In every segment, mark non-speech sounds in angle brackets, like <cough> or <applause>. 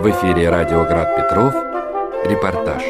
В эфире радио Град Петров. Репортаж.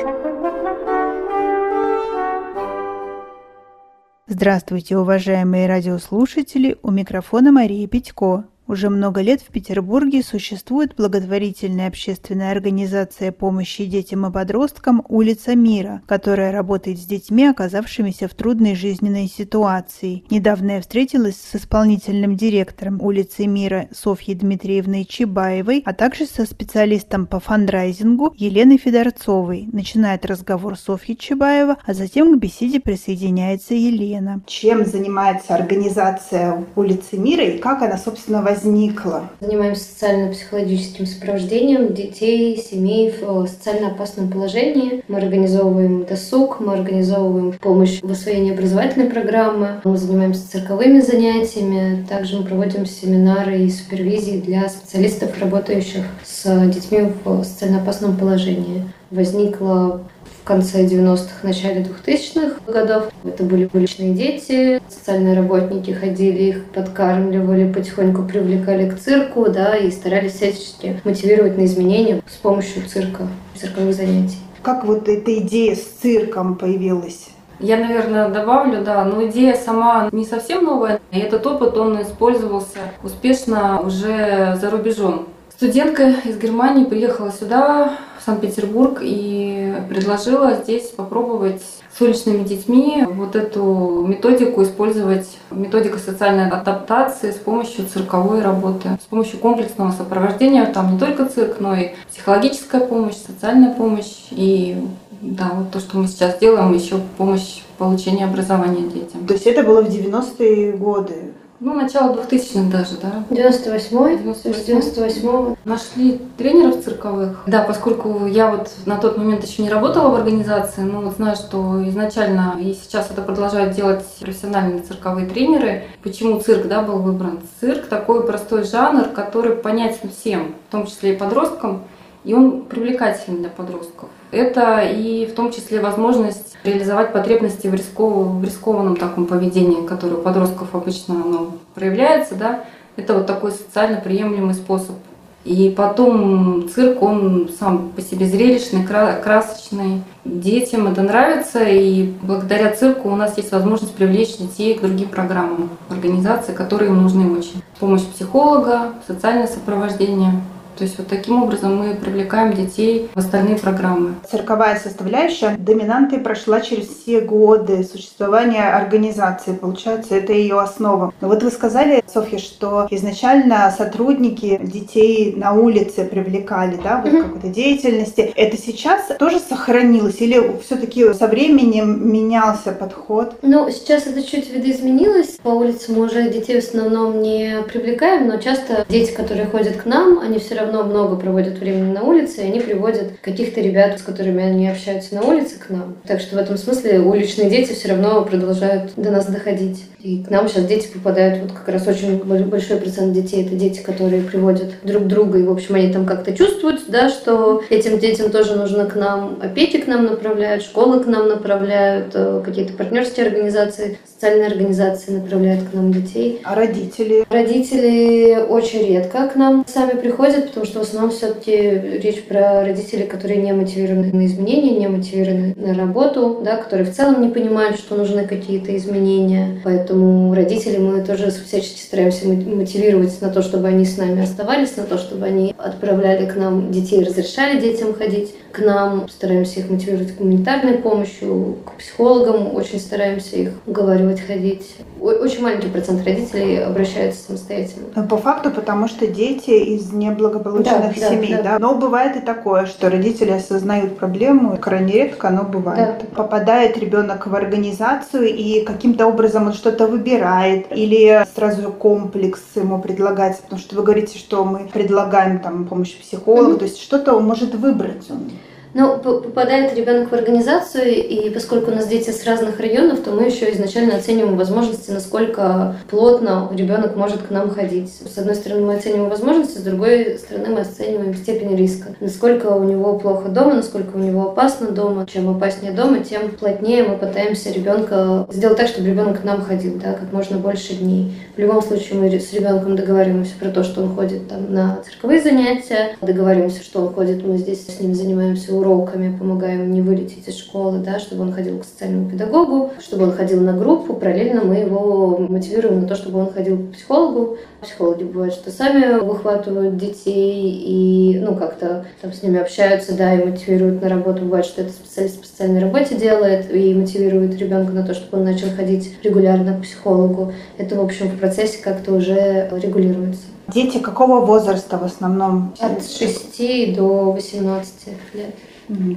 Здравствуйте, уважаемые радиослушатели! У микрофона Мария Петько. Уже много лет в Петербурге существует благотворительная общественная организация помощи детям и подросткам «Улица мира», которая работает с детьми, оказавшимися в трудной жизненной ситуации. Недавно я встретилась с исполнительным директором «Улицы мира» Софьей Дмитриевной Чебаевой, а также со специалистом по фандрайзингу Еленой Федорцовой. Начинает разговор Софья Чебаева, а затем к беседе присоединяется Елена. Чем занимается организация «Улицы мира» и как она, собственно, возникла? Возникла? Занимаемся социально-психологическим сопровождением детей, семей в социально опасном положении. Мы организовываем досуг, мы организовываем помощь в освоении образовательной программы, мы занимаемся цирковыми занятиями, также мы проводим семинары и супервизии для специалистов, работающих с детьми в социально опасном положении. Возникла конце 90-х, начале 2000-х годов. Это были уличные дети, социальные работники ходили, их подкармливали, потихоньку привлекали к цирку, да, и старались всячески мотивировать на изменения с помощью цирка, цирковых занятий. Как вот эта идея с цирком появилась? Я, наверное, добавлю, да, но идея сама не совсем новая. И этот опыт, он использовался успешно уже за рубежом. Студентка из Германии приехала сюда, в Санкт-Петербург, и предложила здесь попробовать с уличными детьми вот эту методику использовать, методика социальной адаптации с помощью цирковой работы, с помощью комплексного сопровождения. Там не только цирк, но и психологическая помощь, социальная помощь и да, вот то, что мы сейчас делаем, еще помощь в получении образования детям. То есть это было в 90-е годы? Ну, начало 2000-х даже, да. 98-й, 98 Нашли тренеров цирковых. Да, поскольку я вот на тот момент еще не работала в организации, но вот знаю, что изначально и сейчас это продолжают делать профессиональные цирковые тренеры. Почему цирк, да, был выбран? Цирк такой простой жанр, который понятен всем, в том числе и подросткам, и он привлекательный для подростков. Это и в том числе возможность реализовать потребности в, рисков... в рискованном таком поведении, которое у подростков обычно оно проявляется. Да? Это вот такой социально приемлемый способ. И потом цирк, он сам по себе зрелищный, красочный. Детям это нравится, и благодаря цирку у нас есть возможность привлечь детей к другим программам организации, которые им нужны очень. Помощь психолога, социальное сопровождение. То есть вот таким образом мы привлекаем детей в остальные программы. Цирковая составляющая доминантой прошла через все годы существования организации. Получается, это ее основа. Но вот вы сказали, Софья, что изначально сотрудники детей на улице привлекали, да, вот mm-hmm. какой-то деятельности. Это сейчас тоже сохранилось или все-таки со временем менялся подход? Ну, сейчас это чуть видоизменилось. По улице мы уже детей в основном не привлекаем, но часто дети, которые ходят к нам, они все равно много проводят времени на улице, и они приводят каких-то ребят, с которыми они общаются на улице, к нам. Так что в этом смысле уличные дети все равно продолжают до нас доходить. И к нам сейчас дети попадают, вот как раз очень большой процент детей, это дети, которые приводят друг друга, и, в общем, они там как-то чувствуют, да, что этим детям тоже нужно к нам, опеки к нам направляют, школы к нам направляют, э, какие-то партнерские организации, социальные организации направляют к нам детей. А родители? Родители очень редко к нам сами приходят, потому что в основном все-таки речь про родителей, которые не мотивированы на изменения, не мотивированы на работу, да, которые в целом не понимают, что нужны какие-то изменения. Поэтому родители мы тоже всячески стараемся мотивировать на то, чтобы они с нами оставались, на то, чтобы они отправляли к нам детей, разрешали детям ходить к нам, стараемся их мотивировать гуманитарной помощью, к психологам очень стараемся их уговаривать ходить. Очень маленький процент родителей обращаются самостоятельно. Но по факту, потому что дети из неблагополучных да, семей, да, да. да. Но бывает и такое, что родители осознают проблему, крайне редко, но бывает. Да. Попадает ребенок в организацию и каким-то образом он что-то выбирает или сразу комплекс ему предлагается, потому что вы говорите, что мы предлагаем там помощь психолога, mm-hmm. то есть что-то он может выбрать он. Ну, попадает ребенок в организацию, и поскольку у нас дети с разных районов, то мы еще изначально оцениваем возможности, насколько плотно ребенок может к нам ходить. С одной стороны, мы оцениваем возможности, с другой стороны, мы оцениваем степень риска. Насколько у него плохо дома, насколько у него опасно дома. Чем опаснее дома, тем плотнее мы пытаемся ребенка сделать так, чтобы ребенок к нам ходил, да, как можно больше дней. В любом случае, мы с ребенком договариваемся про то, что он ходит там на цирковые занятия, договариваемся, что он ходит, мы здесь с ним занимаемся уроками, помогаем не вылететь из школы, да, чтобы он ходил к социальному педагогу, чтобы он ходил на группу. Параллельно мы его мотивируем на то, чтобы он ходил к психологу. Психологи бывают, что сами выхватывают детей и, ну, как-то там с ними общаются, да, и мотивируют на работу. Бывает, что это специалист по социальной работе делает и мотивирует ребенка на то, чтобы он начал ходить регулярно к психологу. Это, в общем, в процессе как-то уже регулируется. Дети какого возраста в основном? От 6 до 18 лет.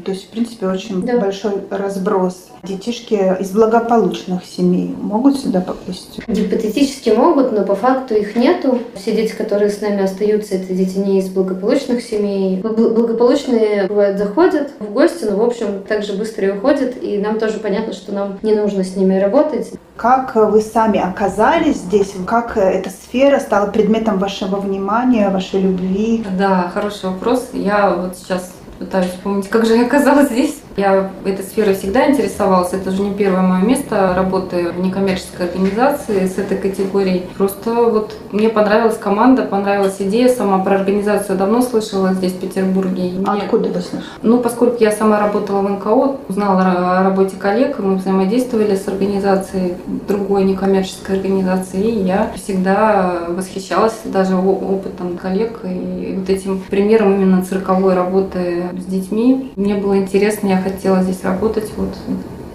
То есть, в принципе, очень да. большой разброс. Детишки из благополучных семей могут сюда попасть? Гипотетически могут, но по факту их нету. Все дети, которые с нами остаются, это дети не из благополучных семей. Благополучные, бывают, заходят в гости, но, в общем, также быстро и уходят. И нам тоже понятно, что нам не нужно с ними работать. Как вы сами оказались здесь? Как эта сфера стала предметом вашего внимания, вашей любви? Да, хороший вопрос. Я вот сейчас пытаюсь вспомнить, как же я оказалась здесь. Я этой сферой всегда интересовалась. Это уже не первое мое место работы в некоммерческой организации с этой категорией. Просто вот мне понравилась команда, понравилась идея. Сама про организацию давно слышала здесь, в Петербурге. Мне... Откуда вы слышали? Ну, поскольку я сама работала в НКО, узнала о работе коллег, мы взаимодействовали с организацией, другой некоммерческой организацией, и я всегда восхищалась даже опытом коллег и вот этим примером именно цирковой работы с детьми. Мне было интересно, я хотела здесь работать, вот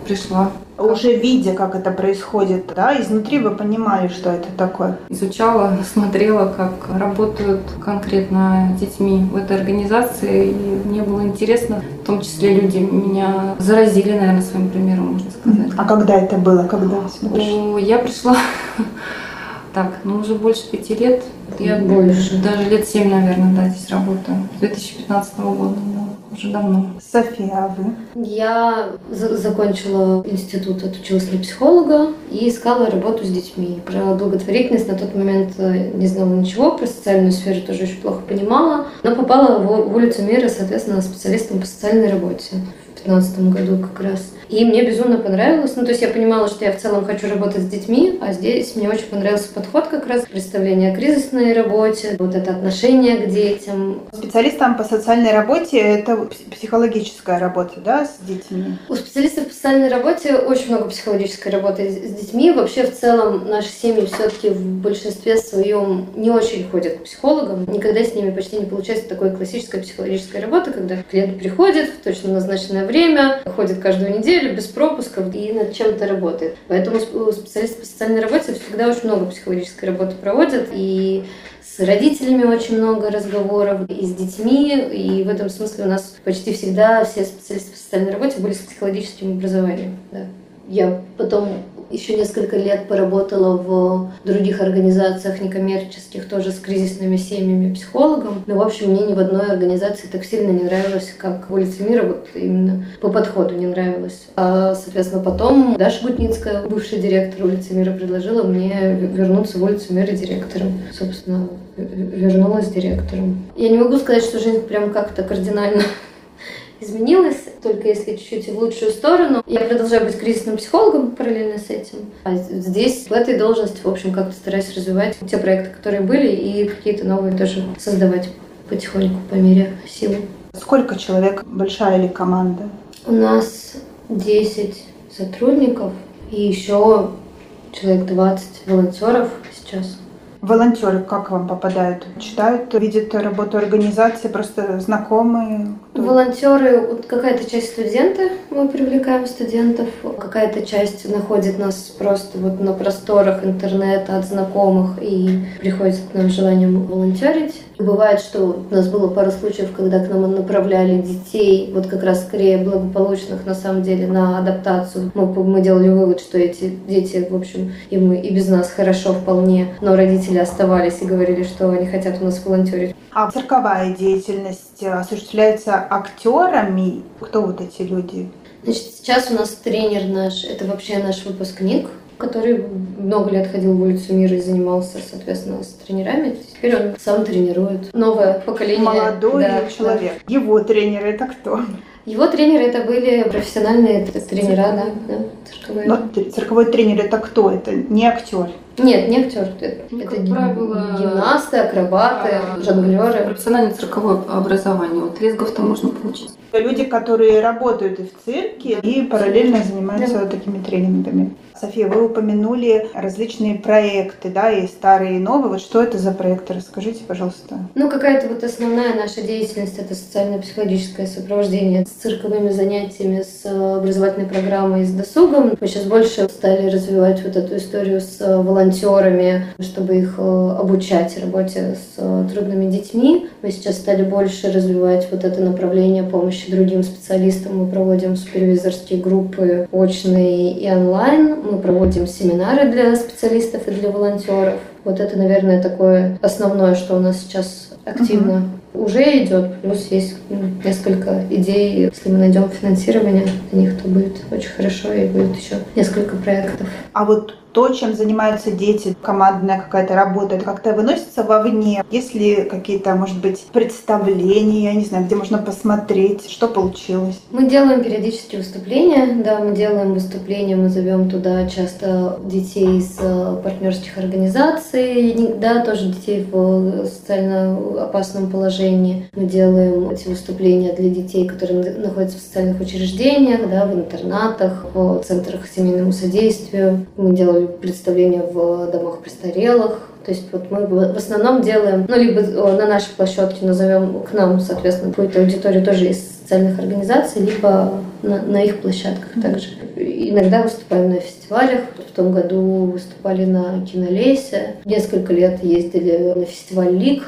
пришла. Уже видя, как это происходит, да, изнутри вы понимали, что это такое? Изучала, <laughs> смотрела, как работают конкретно детьми в этой организации, и мне было интересно. В том числе люди меня заразили, наверное, своим примером, можно сказать. А когда это было? Когда Я пришла <laughs> так, ну уже больше пяти лет. Я больше. Даже лет семь, наверное, да, здесь работаю. С 2015 года, да, уже давно. София, а вы? Я за закончила институт, отучилась на психолога и искала работу с детьми. Про благотворительность на тот момент э, не знала ничего, про социальную сферу тоже очень плохо понимала, но попала в, в улицу мира, соответственно, специалистом по социальной работе 2015 году как раз. И мне безумно понравилось. Ну, то есть я понимала, что я в целом хочу работать с детьми, а здесь мне очень понравился подход как раз представление о кризисной работе, вот это отношение к детям. Специалистам по социальной работе это психологическая работа, да, с детьми? У специалистов по социальной работе очень много психологической работы с детьми. Вообще, в целом, наши семьи все-таки в большинстве своем не очень ходят к психологам. Никогда с ними почти не получается такой классической психологической работы, когда клиент приходит в точно назначенное время, ходит каждую неделю, без пропусков и над чем-то работает. Поэтому специалисты по социальной работе всегда очень много психологической работы проводят. И с родителями очень много разговоров, и с детьми. И в этом смысле у нас почти всегда все специалисты по социальной работе были с психологическим образованием. Да. Я потом еще несколько лет поработала в других организациях некоммерческих, тоже с кризисными семьями, психологом. Но, в общем, мне ни в одной организации так сильно не нравилось, как в улице мира, вот именно по подходу не нравилось. А, соответственно, потом Даша Гутницкая, бывший директор улицы мира, предложила мне вернуться в улицу мира директором. Собственно, вернулась директором. Я не могу сказать, что жизнь прям как-то кардинально изменилась, только если чуть-чуть в лучшую сторону. Я продолжаю быть кризисным психологом параллельно с этим. А здесь, в этой должности, в общем, как-то стараюсь развивать те проекты, которые были, и какие-то новые тоже создавать потихоньку по мере силы. Сколько человек? Большая ли команда? У нас 10 сотрудников и еще человек 20 волонтеров сейчас. Волонтеры как вам попадают? Читают, видят работу организации, просто знакомые? Волонтеры, вот какая-то часть студенты, мы привлекаем студентов, какая-то часть находит нас просто вот на просторах интернета от знакомых и приходит к нам с желанием волонтерить. Бывает, что у нас было пару случаев, когда к нам направляли детей, вот как раз скорее благополучных на самом деле, на адаптацию. Мы, мы делали вывод, что эти дети, в общем, им и без нас хорошо вполне, но родители оставались и говорили, что они хотят у нас волонтерить. А цирковая деятельность деятельность осуществляется актерами. Кто вот эти люди? Значит, сейчас у нас тренер наш, это вообще наш выпускник, который много лет ходил в улицу мира и занимался, соответственно, с тренерами. Теперь он сам тренирует новое поколение. Молодой да, человек. Да. Его тренер это кто? Его тренеры это были профессиональные тренера, да, да цирковые. Но цирковой тренер это кто? Это не актер? Нет, не актер. Это, ну, это правило, гимнасты, акробаты, а, жонглеры. Профессиональное цирковое образование. Вот лесгов-то можно получить. Люди, которые работают и в цирке, и параллельно занимаются да. такими тренингами. София, вы упомянули различные проекты, да, и старые, и новые. Вот что это за проекты? Расскажите, пожалуйста. Ну, какая-то вот основная наша деятельность – это социально-психологическое сопровождение с цирковыми занятиями, с образовательной программой, с досугом. Мы сейчас больше стали развивать вот эту историю с волонтерами, чтобы их э, обучать работе с э, трудными детьми. Мы сейчас стали больше развивать вот это направление помощи другим специалистам. Мы проводим супервизорские группы очные и онлайн мы проводим семинары для специалистов и для волонтеров. Вот это, наверное, такое основное, что у нас сейчас активно угу. уже идет. Плюс есть несколько идей. Если мы найдем финансирование для них, то будет очень хорошо и будет еще несколько проектов. А вот то, чем занимаются дети, командная какая-то работа, это как-то выносится вовне? Есть ли какие-то, может быть, представления, я не знаю, где можно посмотреть, что получилось? Мы делаем периодически выступления, да, мы делаем выступления, мы зовем туда часто детей из э, партнерских организаций, да, тоже детей в социально опасном положении. Мы делаем эти выступления для детей, которые находятся в социальных учреждениях, да, в интернатах, в центрах семейному содействию. Мы делали представления в домах престарелых. То есть вот мы в основном делаем, ну, либо на нашей площадке назовем к нам, соответственно, какую-то аудиторию тоже из социальных организаций, либо на, на их площадках также. Иногда выступаем на фестивалях. В том году выступали на Кинолесе. Несколько лет ездили на фестиваль Лик,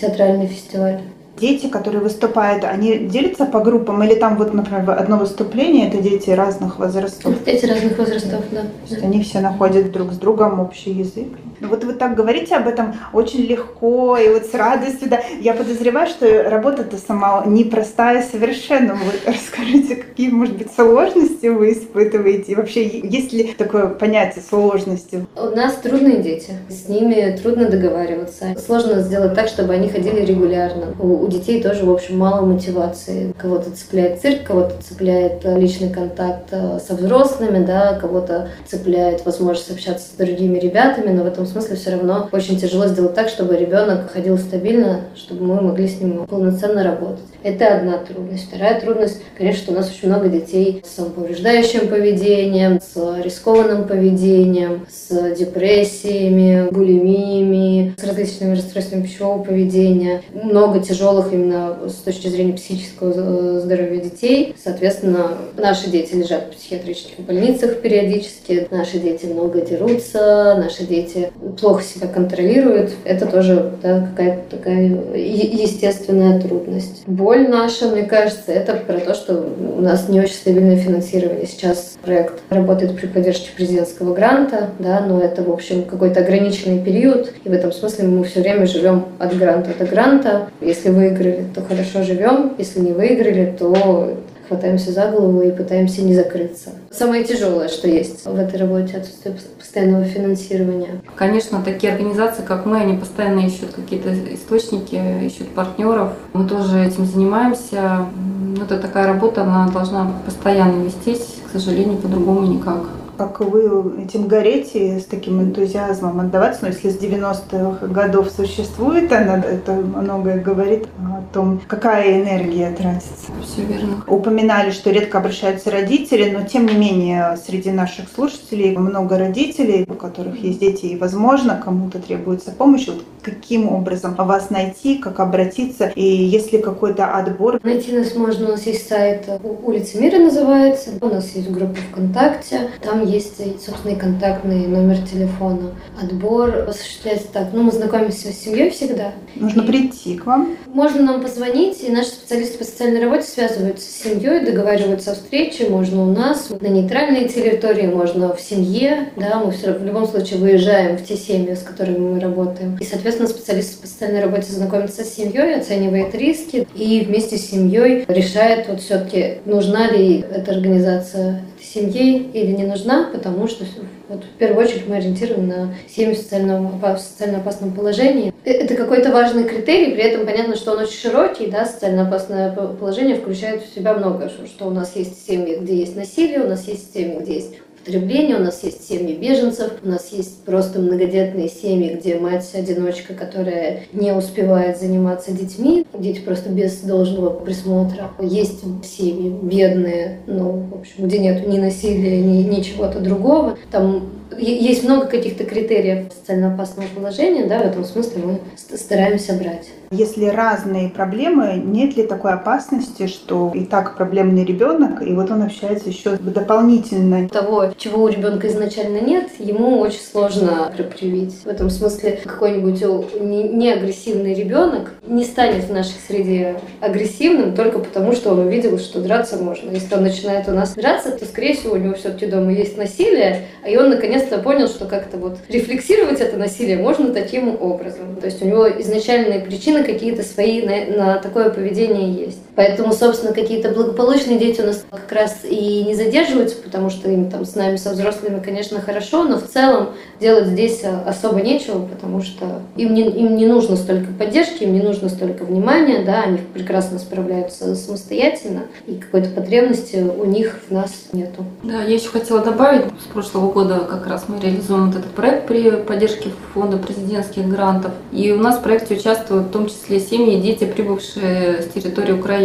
театральный фестиваль дети, которые выступают, они делятся по группам или там вот, например, одно выступление, это дети разных возрастов? Дети разных возрастов, да. То есть они все находят друг с другом общий язык. Ну, вот вы так говорите об этом очень легко и вот с радостью, да. Я подозреваю, что работа-то сама непростая совершенно. Вот <laughs> расскажите, какие, может быть, сложности вы испытываете? И вообще, есть ли такое понятие сложности? У нас трудные дети. С ними трудно договариваться. Сложно сделать так, чтобы они ходили регулярно. У детей тоже, в общем, мало мотивации. Кого-то цепляет цирк, кого-то цепляет э, личный контакт э, со взрослыми, да, кого-то цепляет возможность общаться с другими ребятами, но в этом смысле все равно очень тяжело сделать так, чтобы ребенок ходил стабильно, чтобы мы могли с ним полноценно работать. Это одна трудность. Вторая трудность, конечно, что у нас очень много детей с самоповреждающим поведением, с рискованным поведением, с депрессиями, булимиями, с различными расстройствами пищевого поведения. Много тяжелых именно с точки зрения психического здоровья детей. Соответственно, наши дети лежат в психиатрических больницах периодически, наши дети много дерутся, наши дети плохо себя контролируют. Это тоже да, какая-то такая естественная трудность боль наша, мне кажется, это про то, что у нас не очень стабильное финансирование. Сейчас проект работает при поддержке президентского гранта, да, но это, в общем, какой-то ограниченный период, и в этом смысле мы все время живем от гранта до гранта. Если выиграли, то хорошо живем, если не выиграли, то хватаемся за голову и пытаемся не закрыться. Самое тяжелое, что есть в этой работе, отсутствие постоянного финансирования. Конечно, такие организации, как мы, они постоянно ищут какие-то источники, ищут партнеров. Мы тоже этим занимаемся. Это такая работа, она должна постоянно вестись, к сожалению, по-другому никак как вы этим гореть с таким энтузиазмом отдаваться. Но если с 90-х годов существует она, это многое говорит о том, какая энергия тратится. Все верно. Упоминали, что редко обращаются родители, но тем не менее среди наших слушателей много родителей, у которых есть дети, и, возможно, кому-то требуется помощь. Вот каким образом вас найти, как обратиться, и есть ли какой-то отбор? Найти нас можно, у нас есть сайт «Улица мира» называется, у нас есть группа ВКонтакте, там есть собственный контактный номер телефона. Отбор осуществляется так. Ну, мы знакомимся с семьей всегда. Нужно прийти к вам. Можно нам позвонить, и наши специалисты по социальной работе связываются с семьей, договариваются о встрече. Можно у нас на нейтральной территории, можно в семье. Да, мы все, в любом случае выезжаем в те семьи, с которыми мы работаем. И, соответственно, специалист по социальной работе знакомится с семьей, оценивает риски и вместе с семьей решает вот все-таки, нужна ли эта организация семье или не нужна, потому что вот в первую очередь мы ориентируем на семьи в социально, в социально опасном положении. Э, это какой-то важный критерий, при этом понятно, что он очень широкий, да, социально опасное положение включает в себя много, что у нас есть семьи, где есть насилие, у нас есть семьи, где есть потребления, у нас есть семьи беженцев, у нас есть просто многодетные семьи, где мать-одиночка, которая не успевает заниматься детьми, дети просто без должного присмотра. Есть семьи бедные, ну, в общем, где нет ни насилия, ни, ни чего-то другого. Там есть много каких-то критериев социально опасного положения, да, в этом смысле мы стараемся брать. Если разные проблемы, нет ли такой опасности, что и так проблемный ребенок, и вот он общается еще дополнительно? Того, чего у ребенка изначально нет, ему очень сложно привить. В этом смысле какой-нибудь неагрессивный ребенок не станет в нашей среде агрессивным только потому, что он увидел, что драться можно. Если он начинает у нас драться, то, скорее всего, у него все-таки дома есть насилие, и он наконец-то понял, что как-то вот рефлексировать это насилие можно таким образом. То есть у него изначальные причины причины какие-то свои на, на такое поведение есть. Поэтому, собственно, какие-то благополучные дети у нас как раз и не задерживаются, потому что им там с нами, со взрослыми, конечно, хорошо, но в целом делать здесь особо нечего, потому что им не, им не нужно столько поддержки, им не нужно столько внимания, да, они прекрасно справляются самостоятельно, и какой-то потребности у них в нас нету. Да, я еще хотела добавить, с прошлого года как раз мы реализуем вот этот проект при поддержке фонда президентских грантов, и у нас в проекте участвуют в том числе семьи и дети, прибывшие с территории Украины.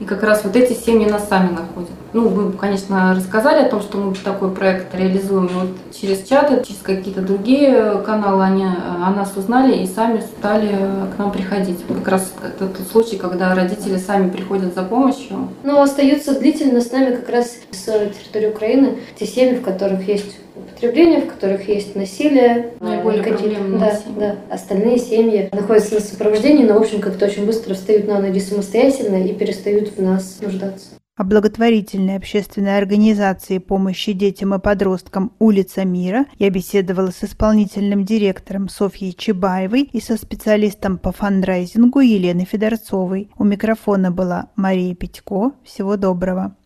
И как раз вот эти семьи нас сами находят. Ну, мы, конечно, рассказали о том, что мы такой проект реализуем. Вот через чаты, через какие-то другие каналы они о нас узнали и сами стали к нам приходить. Как раз это тот случай, когда родители сами приходят за помощью. Но остаются длительно с нами как раз с территории Украины те семьи, в которых есть употребления, в которых есть насилие. Наиболее проблемные да, семьи. Да, остальные семьи находятся на сопровождении, но, в общем, как-то очень быстро встают на ноги самостоятельно и перестают в нас нуждаться. О благотворительной общественной организации помощи детям и подросткам «Улица мира» я беседовала с исполнительным директором Софьей Чебаевой и со специалистом по фандрайзингу Еленой Федорцовой. У микрофона была Мария Петько. Всего доброго.